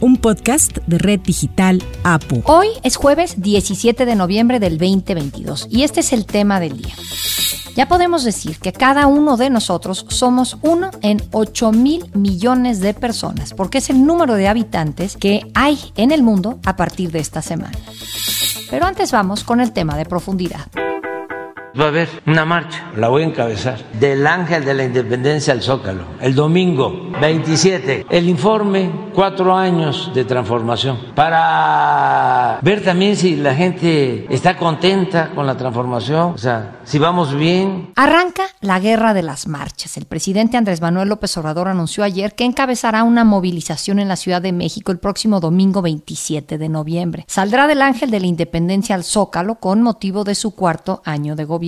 un podcast de Red Digital APU. Hoy es jueves 17 de noviembre del 2022 y este es el tema del día. Ya podemos decir que cada uno de nosotros somos uno en 8 mil millones de personas, porque es el número de habitantes que hay en el mundo a partir de esta semana. Pero antes vamos con el tema de profundidad. Va a haber una marcha, la voy a encabezar, del Ángel de la Independencia al Zócalo, el domingo 27. El informe, cuatro años de transformación, para ver también si la gente está contenta con la transformación, o sea, si vamos bien. Arranca la guerra de las marchas. El presidente Andrés Manuel López Obrador anunció ayer que encabezará una movilización en la Ciudad de México el próximo domingo 27 de noviembre. Saldrá del Ángel de la Independencia al Zócalo con motivo de su cuarto año de gobierno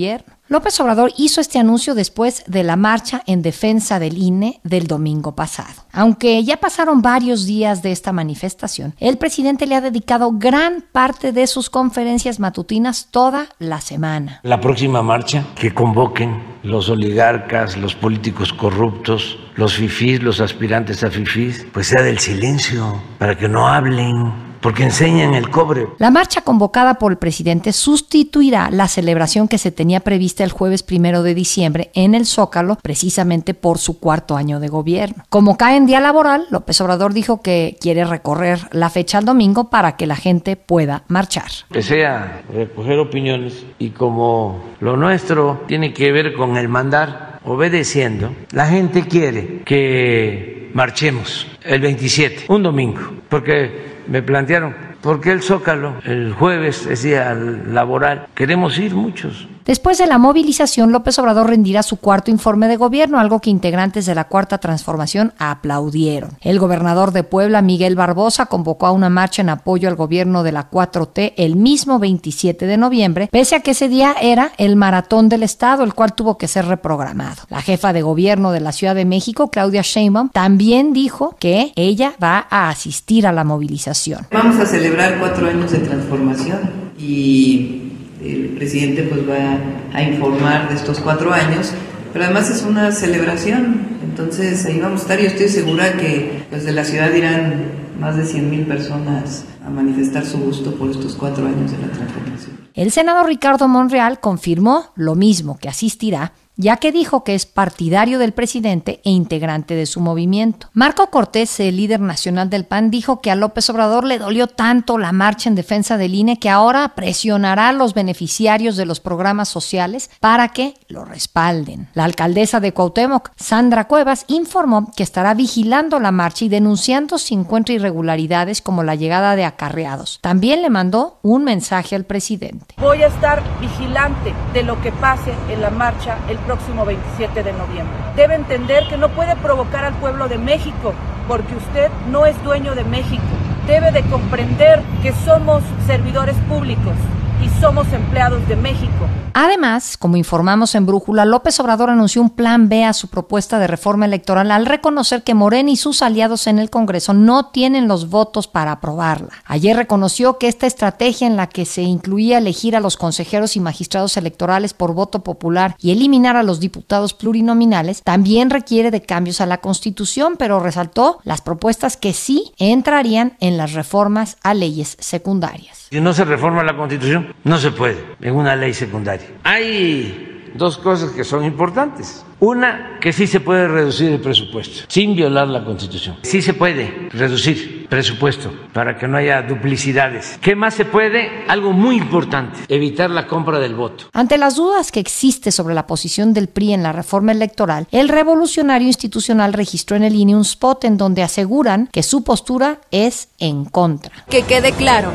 López Obrador hizo este anuncio después de la marcha en defensa del INE del domingo pasado. Aunque ya pasaron varios días de esta manifestación, el presidente le ha dedicado gran parte de sus conferencias matutinas toda la semana. La próxima marcha que convoquen los oligarcas, los políticos corruptos, los fifís, los aspirantes a fifís, pues sea del silencio, para que no hablen porque enseñan el cobre. La marcha convocada por el presidente sustituirá la celebración que se tenía prevista el jueves primero de diciembre en el Zócalo, precisamente por su cuarto año de gobierno. Como cae en día laboral, López Obrador dijo que quiere recorrer la fecha al domingo para que la gente pueda marchar. Que sea recoger opiniones y como lo nuestro tiene que ver con el mandar obedeciendo, la gente quiere que marchemos el 27, un domingo, porque me plantearon, ¿por qué el Zócalo el jueves es día laboral? Queremos ir muchos. Después de la movilización, López Obrador rendirá su cuarto informe de gobierno, algo que integrantes de la Cuarta Transformación aplaudieron. El gobernador de Puebla, Miguel Barbosa, convocó a una marcha en apoyo al gobierno de la 4T el mismo 27 de noviembre, pese a que ese día era el maratón del Estado, el cual tuvo que ser reprogramado. La jefa de gobierno de la Ciudad de México, Claudia Sheinbaum, también dijo que ella va a asistir a la movilización. Vamos a celebrar cuatro años de transformación y el presidente pues va a informar de estos cuatro años, pero además es una celebración, entonces ahí vamos a estar y estoy segura que pues de la ciudad irán más de 100 mil personas a manifestar su gusto por estos cuatro años de la transformación. El senador Ricardo Monreal confirmó lo mismo que asistirá ya que dijo que es partidario del presidente e integrante de su movimiento. Marco Cortés, el líder nacional del PAN, dijo que a López Obrador le dolió tanto la marcha en defensa del INE que ahora presionará a los beneficiarios de los programas sociales para que lo respalden. La alcaldesa de Cuauhtémoc, Sandra Cuevas, informó que estará vigilando la marcha y denunciando si encuentra irregularidades como la llegada de acarreados. También le mandó un mensaje al presidente. Voy a estar vigilante de lo que pase en la marcha el próximo 27 de noviembre. Debe entender que no puede provocar al pueblo de México porque usted no es dueño de México. Debe de comprender que somos servidores públicos y somos empleados de México. Además, como informamos en Brújula, López Obrador anunció un plan B a su propuesta de reforma electoral al reconocer que Morena y sus aliados en el Congreso no tienen los votos para aprobarla. Ayer reconoció que esta estrategia en la que se incluía elegir a los consejeros y magistrados electorales por voto popular y eliminar a los diputados plurinominales también requiere de cambios a la Constitución, pero resaltó las propuestas que sí entrarían en las reformas a leyes secundarias. Si no se reforma la Constitución, no se puede en una ley secundaria. Hay dos cosas que son importantes. Una, que sí se puede reducir el presupuesto sin violar la Constitución. Sí se puede reducir presupuesto para que no haya duplicidades. ¿Qué más se puede? Algo muy importante, evitar la compra del voto. Ante las dudas que existe sobre la posición del PRI en la reforma electoral, el revolucionario institucional registró en el INE un spot en donde aseguran que su postura es en contra. Que quede claro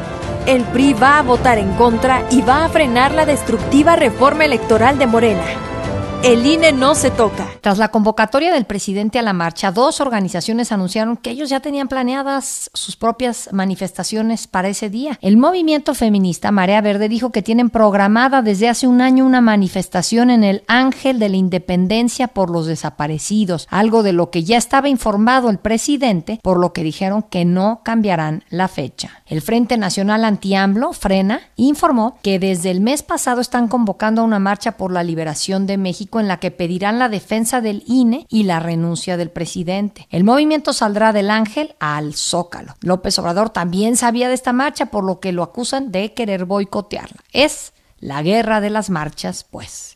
el PRI va a votar en contra y va a frenar la destructiva reforma electoral de Morena. El INE no se toca. Tras la convocatoria del presidente a la marcha, dos organizaciones anunciaron que ellos ya tenían planeadas sus propias manifestaciones para ese día. El movimiento feminista Marea Verde dijo que tienen programada desde hace un año una manifestación en el Ángel de la Independencia por los desaparecidos, algo de lo que ya estaba informado el presidente, por lo que dijeron que no cambiarán la fecha. El Frente Nacional Anti-AMLO, Frena, informó que desde el mes pasado están convocando a una marcha por la liberación de México en la que pedirán la defensa del INE y la renuncia del presidente. El movimiento saldrá del Ángel al Zócalo. López Obrador también sabía de esta marcha, por lo que lo acusan de querer boicotearla. Es la guerra de las marchas, pues.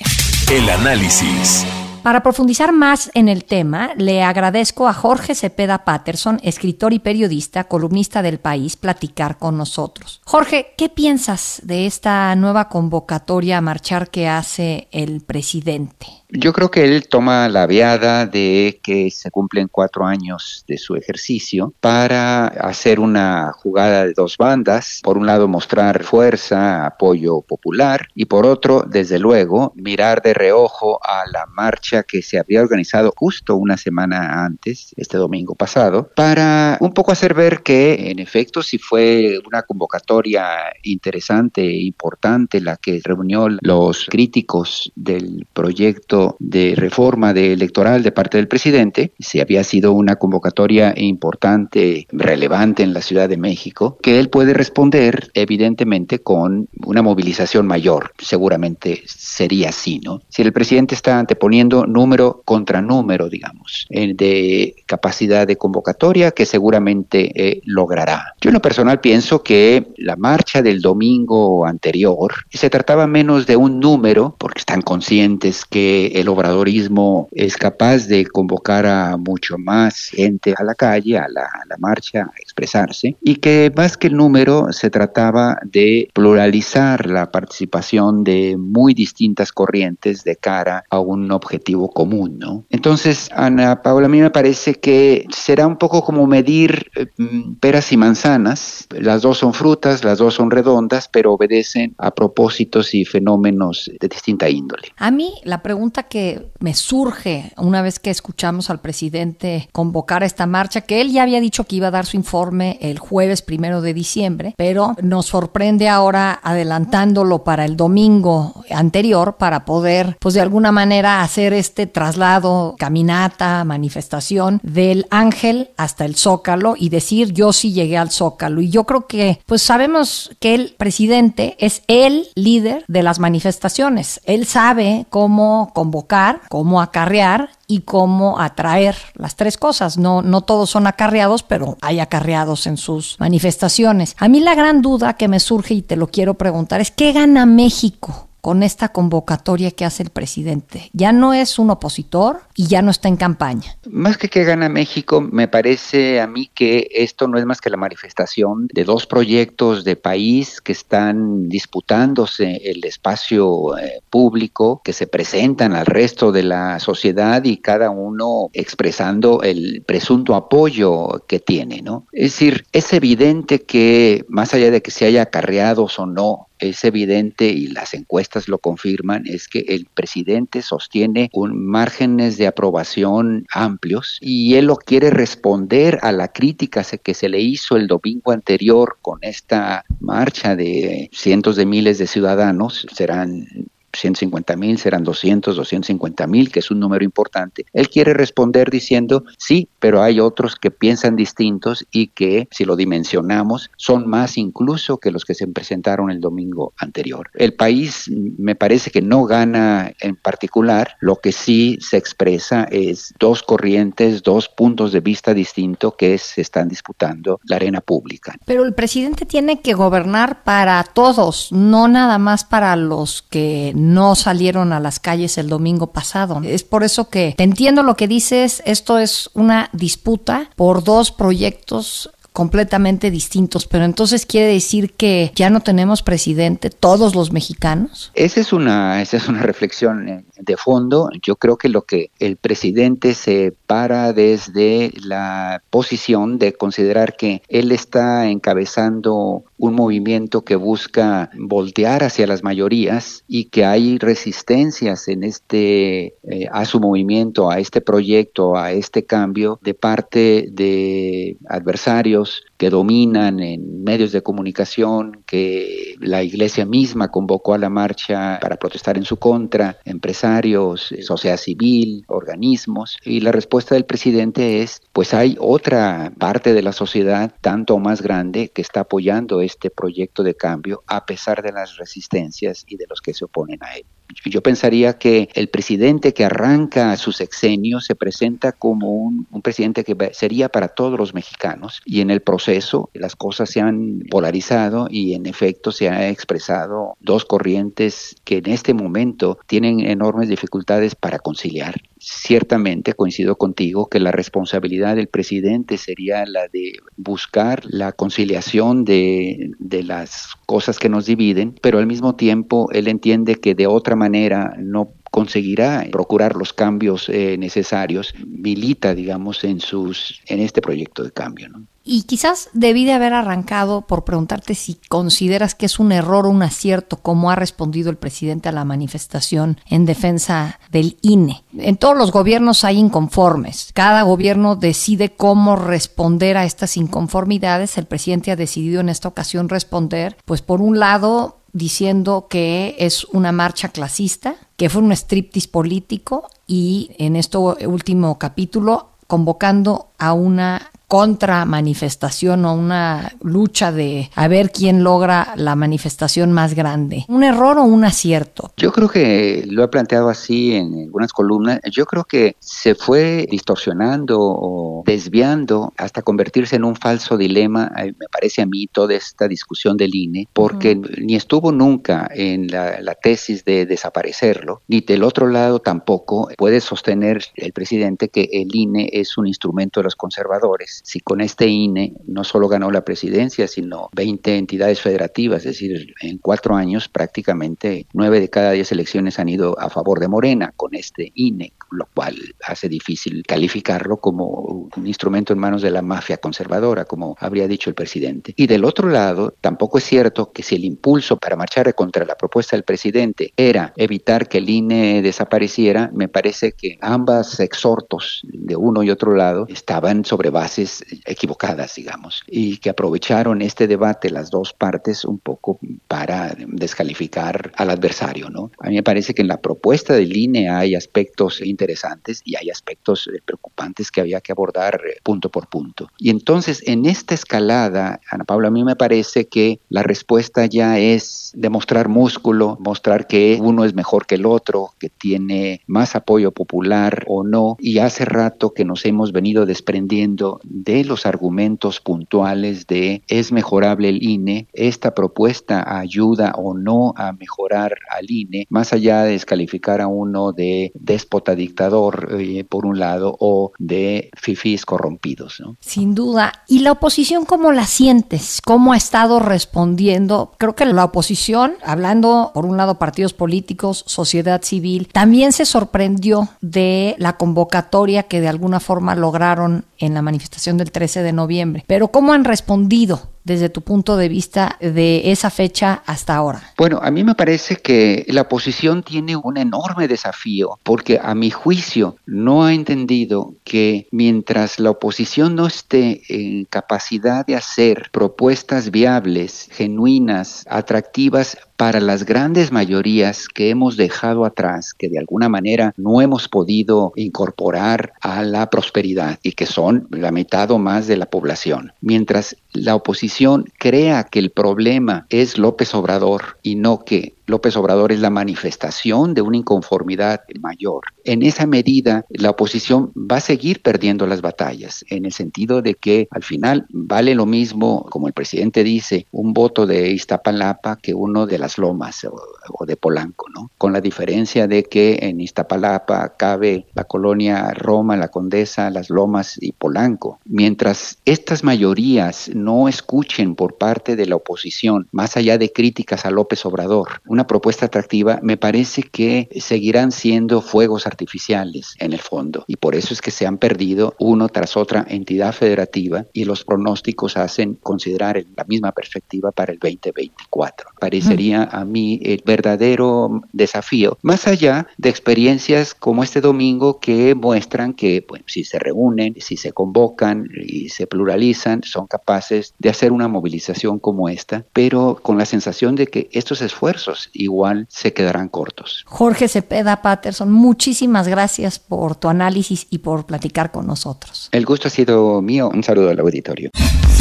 El análisis. Para profundizar más en el tema, le agradezco a Jorge Cepeda Patterson, escritor y periodista, columnista del país, platicar con nosotros. Jorge, ¿qué piensas de esta nueva convocatoria a marchar que hace el presidente? Yo creo que él toma la viada de que se cumplen cuatro años de su ejercicio para hacer una jugada de dos bandas. Por un lado, mostrar fuerza, apoyo popular y por otro, desde luego, mirar de reojo a la marcha que se había organizado justo una semana antes, este domingo pasado, para un poco hacer ver que, en efecto, si fue una convocatoria interesante e importante la que reunió los críticos del proyecto de reforma electoral de parte del presidente, si había sido una convocatoria importante, relevante en la Ciudad de México, que él puede responder evidentemente con una movilización mayor. Seguramente sería así, ¿no? Si el presidente está anteponiendo número contra número, digamos, de capacidad de convocatoria que seguramente eh, logrará. Yo en lo personal pienso que la marcha del domingo anterior se trataba menos de un número, porque están conscientes que el obradorismo es capaz de convocar a mucho más gente a la calle, a la, marcha, a expresarse, y que más que el número se trataba de pluralizar la participación de muy distintas corrientes de cara a un objetivo común. Entonces, Ana Paula, a mí me parece que será un poco como medir eh, mm, peras y manzanas, las dos son frutas, las dos son redondas, pero obedecen a propósitos y fenómenos de distinta índole. A mí la pregunta que me surge una vez que escuchamos al presidente convocar esta marcha, que él ya había dicho que iba a dar su informe el jueves primero de diciembre, pero nos sorprende ahora adelantándolo para el domingo anterior para poder, pues de alguna manera, hacer este traslado, caminata, manifestación del Ángel hasta el Zócalo y decir yo sí llegué al Zócalo. Y yo creo que, pues sabemos que el presidente es el líder de las manifestaciones. Él sabe cómo convocar, cómo acarrear y cómo atraer las tres cosas. No, no todos son acarreados, pero hay acarreados en sus manifestaciones. A mí la gran duda que me surge y te lo quiero preguntar es ¿qué gana México? Con esta convocatoria que hace el presidente. Ya no es un opositor y ya no está en campaña. Más que que gana México, me parece a mí que esto no es más que la manifestación de dos proyectos de país que están disputándose el espacio eh, público, que se presentan al resto de la sociedad y cada uno expresando el presunto apoyo que tiene, ¿no? Es decir, es evidente que más allá de que se haya acarreados o no es evidente y las encuestas lo confirman, es que el presidente sostiene un márgenes de aprobación amplios y él lo quiere responder a la crítica que se le hizo el domingo anterior con esta marcha de cientos de miles de ciudadanos, serán 150 mil, serán 200, 250 mil, que es un número importante. Él quiere responder diciendo, sí, pero hay otros que piensan distintos y que, si lo dimensionamos, son más incluso que los que se presentaron el domingo anterior. El país me parece que no gana en particular, lo que sí se expresa es dos corrientes, dos puntos de vista distintos que se están disputando la arena pública. Pero el presidente tiene que gobernar para todos, no nada más para los que no salieron a las calles el domingo pasado. Es por eso que te entiendo lo que dices, esto es una disputa por dos proyectos completamente distintos, pero entonces quiere decir que ya no tenemos presidente todos los mexicanos. Esa es una, esa es una reflexión eh, de fondo. Yo creo que lo que el presidente se para desde la posición de considerar que él está encabezando un movimiento que busca voltear hacia las mayorías y que hay resistencias en este eh, a su movimiento, a este proyecto, a este cambio de parte de adversarios que dominan en medios de comunicación, que la iglesia misma convocó a la marcha para protestar en su contra, empresarios, sociedad civil, organismos, y la respuesta del presidente es, pues hay otra parte de la sociedad, tanto más grande, que está apoyando este proyecto de cambio a pesar de las resistencias y de los que se oponen a él. Yo pensaría que el presidente que arranca su sexenio se presenta como un, presidente que sería para todos los mexicanos y en el proceso las cosas se han polarizado y en efecto se han expresado dos corrientes que en este momento tienen enormes dificultades para conciliar. Ciertamente coincido contigo que la responsabilidad del presidente sería la de buscar la conciliación de, de las cosas que nos dividen, pero al mismo tiempo él entiende que de otra manera no conseguirá procurar los cambios eh, necesarios, milita, digamos, en, sus, en este proyecto de cambio. ¿no? Y quizás debí de haber arrancado por preguntarte si consideras que es un error o un acierto cómo ha respondido el presidente a la manifestación en defensa del INE. En todos los gobiernos hay inconformes. Cada gobierno decide cómo responder a estas inconformidades. El presidente ha decidido en esta ocasión responder, pues por un lado, diciendo que es una marcha clasista, que fue un striptease político y en este último capítulo convocando a una contra manifestación o una lucha de a ver quién logra la manifestación más grande. ¿Un error o un acierto? Yo creo que lo he planteado así en algunas columnas. Yo creo que se fue distorsionando o desviando hasta convertirse en un falso dilema, me parece a mí, toda esta discusión del INE, porque ni estuvo nunca en la, la tesis de desaparecerlo, ni del otro lado tampoco puede sostener el presidente que el INE es un instrumento de conservadores si con este INE no solo ganó la presidencia, sino 20 entidades federativas, es decir, en cuatro años prácticamente nueve de cada diez elecciones han ido a favor de Morena con este INE, lo cual hace difícil calificarlo como un instrumento en manos de la mafia conservadora, como habría dicho el presidente. Y del otro lado, tampoco es cierto que si el impulso para marchar contra la propuesta del presidente era evitar que el INE desapareciera, me parece que ambas exhortos de uno y otro lado estaban sobre bases equivocadas, digamos, y que aprovecharon este debate las dos partes un poco para descalificar al adversario, ¿no? A mí me parece que en la propuesta del INE hay aspectos interesantes y hay aspectos eh, preocupantes que había que abordar eh, punto por punto. Y entonces, en esta escalada, Ana Paula, a mí me parece que la respuesta ya es demostrar músculo, mostrar que uno es mejor que el otro, que tiene más apoyo popular o no, y hace rato que nos hemos venido desprendiendo de los argumentos puntuales de es mejorable el INE, esta propuesta ayuda o no a mejorar al INE, más allá de descalificar a uno de déspota dictador eh, por un lado o de fifís corrompidos. ¿no? Sin duda. ¿Y la oposición cómo la sientes? ¿Cómo ha estado respondiendo? Creo que la oposición, hablando por un lado partidos políticos, sociedad civil, también se sorprendió de la convocatoria que de alguna forma lograron en la manifestación del 13 de noviembre. Pero ¿cómo han respondido desde tu punto de vista de esa fecha hasta ahora? Bueno, a mí me parece que la oposición tiene un enorme desafío porque a mi juicio no ha entendido que mientras la oposición no esté en capacidad de hacer propuestas viables, genuinas, atractivas para las grandes mayorías que hemos dejado atrás, que de alguna manera no hemos podido incorporar a la prosperidad y que son la mitad o más de la población. Mientras la oposición crea que el problema es López Obrador y no que López Obrador es la manifestación de una inconformidad mayor. En esa medida, la oposición va a seguir perdiendo las batallas, en el sentido de que al final vale lo mismo, como el presidente dice, un voto de Iztapalapa que uno de las Lomas o, de Polanco, ¿no? Con la diferencia de que en Iztapalapa cabe la colonia Roma, la Condesa, las Lomas y Polanco. Mientras estas mayorías no escuchen por parte de la oposición, más allá de críticas a López Obrador, una propuesta atractiva, me parece que seguirán siendo fuegos artificiales en el fondo. Y por eso es que se han perdido uno tras otra entidad federativa y los pronósticos hacen considerar la misma perspectiva para el 2024. Parecería a mí el verdadero desafío, más allá de experiencias como este domingo que muestran que si se reúnen, si se convocan y se pluralizan, son capaces de hacer una movilización como esta, pero con la sensación de que estos esfuerzos igual se quedarán cortos. Jorge Cepeda Patterson, muchísimas gracias por tu análisis y por platicar con nosotros. El gusto ha sido mío. Un saludo al auditorio.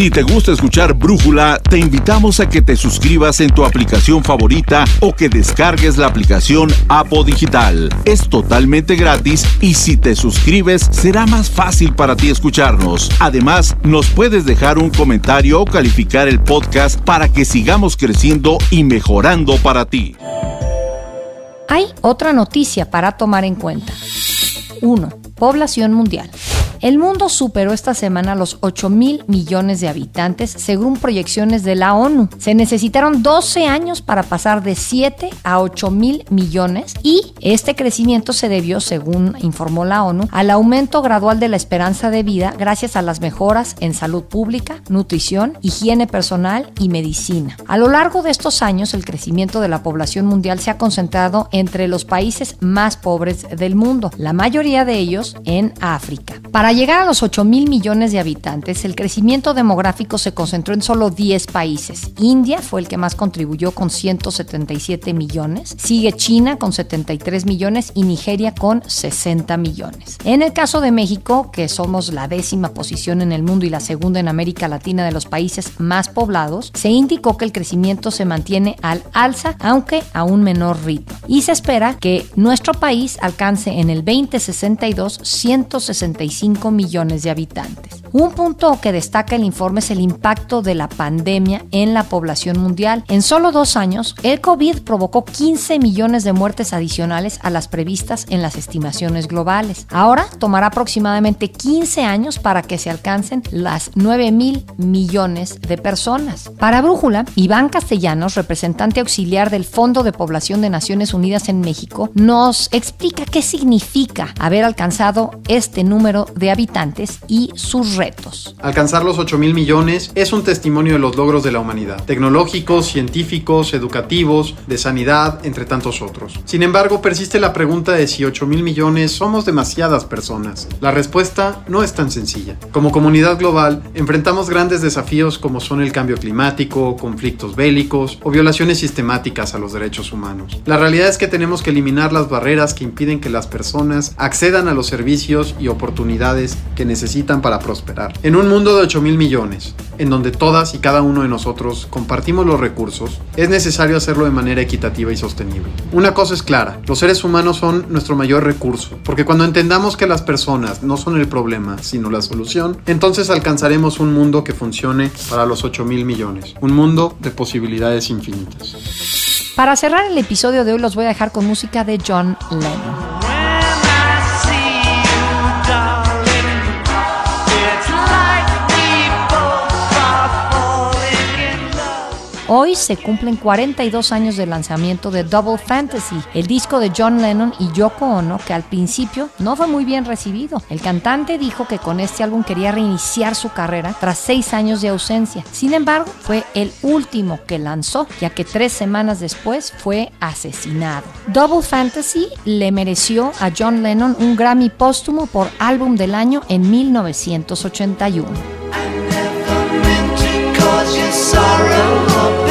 Si te gusta escuchar Brújula, te invitamos a que te suscribas en tu aplicación favorita o que descargues la aplicación Apo Digital. Es totalmente gratis y si te suscribes será más fácil para ti escucharnos. Además, nos puedes dejar un comentario o calificar el podcast para que sigamos creciendo y mejorando para ti. Hay otra noticia para tomar en cuenta. 1. Población mundial. El mundo superó esta semana los 8 mil millones de habitantes según proyecciones de la ONU. Se necesitaron 12 años para pasar de 7 a 8 mil millones y este crecimiento se debió, según informó la ONU, al aumento gradual de la esperanza de vida gracias a las mejoras en salud pública, nutrición, higiene personal y medicina. A lo largo de estos años, el crecimiento de la población mundial se ha concentrado entre los países más pobres del mundo, la mayoría de ellos en África. Para llegar a los 8 mil millones de habitantes, el crecimiento demográfico se concentró en solo 10 países. India fue el que más contribuyó con 177 millones, sigue China con 73 millones y Nigeria con 60 millones. En el caso de México, que somos la décima posición en el mundo y la segunda en América Latina de los países más poblados, se indicó que el crecimiento se mantiene al alza, aunque a un menor ritmo. Y se espera que nuestro país alcance en el 2062 165 millones de habitantes. Un punto que destaca el informe es el impacto de la pandemia en la población mundial. En solo dos años, el COVID provocó 15 millones de muertes adicionales a las previstas en las estimaciones globales. Ahora tomará aproximadamente 15 años para que se alcancen las 9 mil millones de personas. Para Brújula, Iván Castellanos, representante auxiliar del Fondo de Población de Naciones Unidas en México, nos explica qué significa haber alcanzado este número de habitantes y sus retos. Alcanzar los 8 mil millones es un testimonio de los logros de la humanidad, tecnológicos, científicos, educativos, de sanidad, entre tantos otros. Sin embargo, persiste la pregunta de si 8 mil millones somos demasiadas personas. La respuesta no es tan sencilla. Como comunidad global, enfrentamos grandes desafíos como son el cambio climático, conflictos bélicos o violaciones sistemáticas a los derechos humanos. La realidad es que tenemos que eliminar las barreras que impiden que las personas accedan a los servicios y oportunidades que necesitan para prosperar. En un mundo de 8 mil millones, en donde todas y cada uno de nosotros compartimos los recursos, es necesario hacerlo de manera equitativa y sostenible. Una cosa es clara, los seres humanos son nuestro mayor recurso, porque cuando entendamos que las personas no son el problema, sino la solución, entonces alcanzaremos un mundo que funcione para los 8 mil millones, un mundo de posibilidades infinitas. Para cerrar el episodio de hoy los voy a dejar con música de John Lennon. Hoy se cumplen 42 años del lanzamiento de Double Fantasy, el disco de John Lennon y Yoko Ono, que al principio no fue muy bien recibido. El cantante dijo que con este álbum quería reiniciar su carrera tras seis años de ausencia. Sin embargo, fue el último que lanzó, ya que tres semanas después fue asesinado. Double Fantasy le mereció a John Lennon un Grammy póstumo por álbum del año en 1981. sorrow